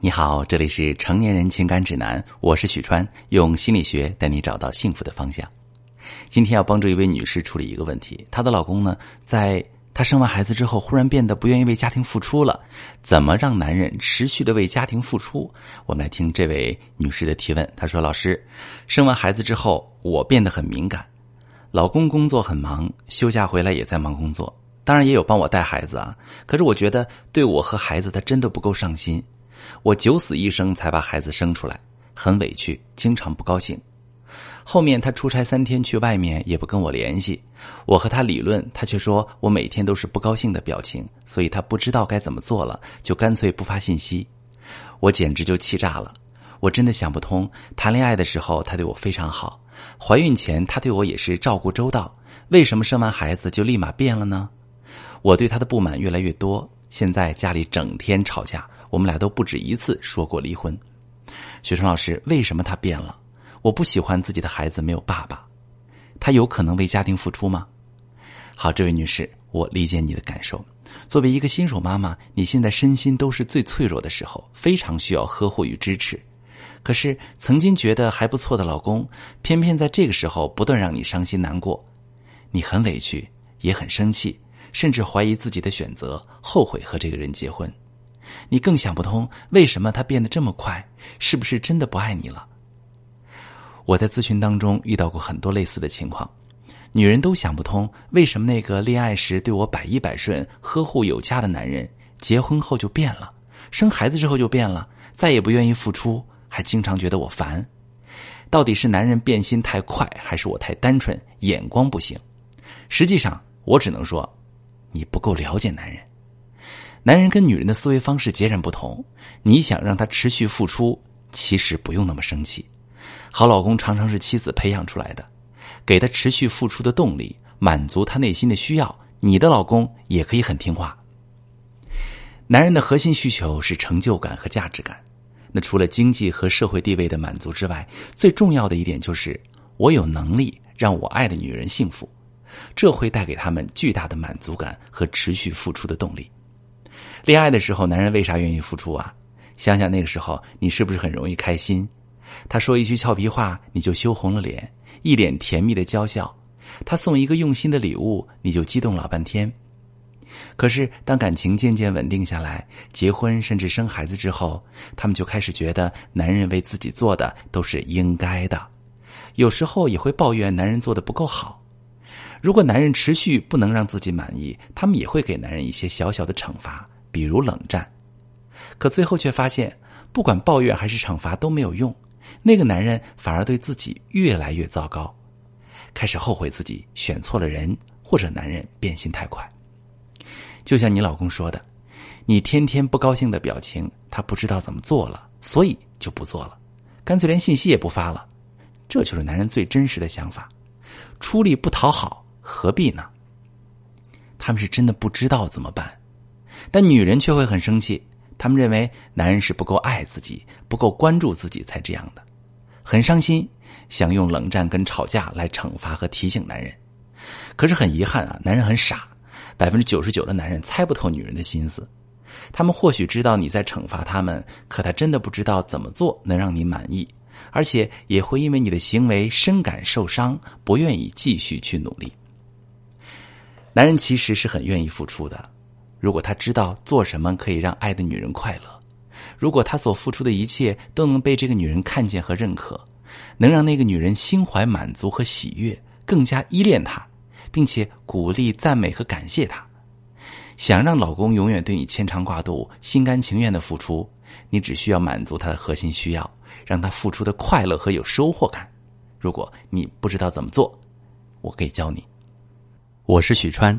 你好，这里是成年人情感指南，我是许川，用心理学带你找到幸福的方向。今天要帮助一位女士处理一个问题，她的老公呢，在她生完孩子之后，忽然变得不愿意为家庭付出了。怎么让男人持续的为家庭付出？我们来听这位女士的提问。她说：“老师，生完孩子之后，我变得很敏感，老公工作很忙，休假回来也在忙工作，当然也有帮我带孩子啊。可是我觉得对我和孩子，他真的不够上心。”我九死一生才把孩子生出来，很委屈，经常不高兴。后面他出差三天去外面也不跟我联系，我和他理论，他却说我每天都是不高兴的表情，所以他不知道该怎么做了，就干脆不发信息。我简直就气炸了，我真的想不通，谈恋爱的时候他对我非常好，怀孕前他对我也是照顾周到，为什么生完孩子就立马变了呢？我对他的不满越来越多，现在家里整天吵架。我们俩都不止一次说过离婚。雪川老师，为什么他变了？我不喜欢自己的孩子没有爸爸，他有可能为家庭付出吗？好，这位女士，我理解你的感受。作为一个新手妈妈，你现在身心都是最脆弱的时候，非常需要呵护与支持。可是，曾经觉得还不错的老公，偏偏在这个时候不断让你伤心难过，你很委屈，也很生气，甚至怀疑自己的选择，后悔和这个人结婚。你更想不通为什么他变得这么快，是不是真的不爱你了？我在咨询当中遇到过很多类似的情况，女人都想不通为什么那个恋爱时对我百依百顺、呵护有加的男人，结婚后就变了，生孩子之后就变了，再也不愿意付出，还经常觉得我烦。到底是男人变心太快，还是我太单纯，眼光不行？实际上，我只能说，你不够了解男人。男人跟女人的思维方式截然不同，你想让他持续付出，其实不用那么生气。好老公常常是妻子培养出来的，给他持续付出的动力，满足他内心的需要。你的老公也可以很听话。男人的核心需求是成就感和价值感，那除了经济和社会地位的满足之外，最重要的一点就是我有能力让我爱的女人幸福，这会带给他们巨大的满足感和持续付出的动力。恋爱的时候，男人为啥愿意付出啊？想想那个时候，你是不是很容易开心？他说一句俏皮话，你就羞红了脸，一脸甜蜜的娇笑；他送一个用心的礼物，你就激动老半天。可是，当感情渐渐稳定下来，结婚甚至生孩子之后，他们就开始觉得男人为自己做的都是应该的，有时候也会抱怨男人做的不够好。如果男人持续不能让自己满意，他们也会给男人一些小小的惩罚。比如冷战，可最后却发现，不管抱怨还是惩罚都没有用，那个男人反而对自己越来越糟糕，开始后悔自己选错了人，或者男人变心太快。就像你老公说的，你天天不高兴的表情，他不知道怎么做了，所以就不做了，干脆连信息也不发了。这就是男人最真实的想法，出力不讨好，何必呢？他们是真的不知道怎么办。但女人却会很生气，他们认为男人是不够爱自己、不够关注自己才这样的，很伤心，想用冷战跟吵架来惩罚和提醒男人。可是很遗憾啊，男人很傻，百分之九十九的男人猜不透女人的心思。他们或许知道你在惩罚他们，可他真的不知道怎么做能让你满意，而且也会因为你的行为深感受伤，不愿意继续去努力。男人其实是很愿意付出的。如果他知道做什么可以让爱的女人快乐，如果他所付出的一切都能被这个女人看见和认可，能让那个女人心怀满足和喜悦，更加依恋他，并且鼓励、赞美和感谢他，想让老公永远对你牵肠挂肚、心甘情愿的付出，你只需要满足他的核心需要，让他付出的快乐和有收获感。如果你不知道怎么做，我可以教你。我是许川。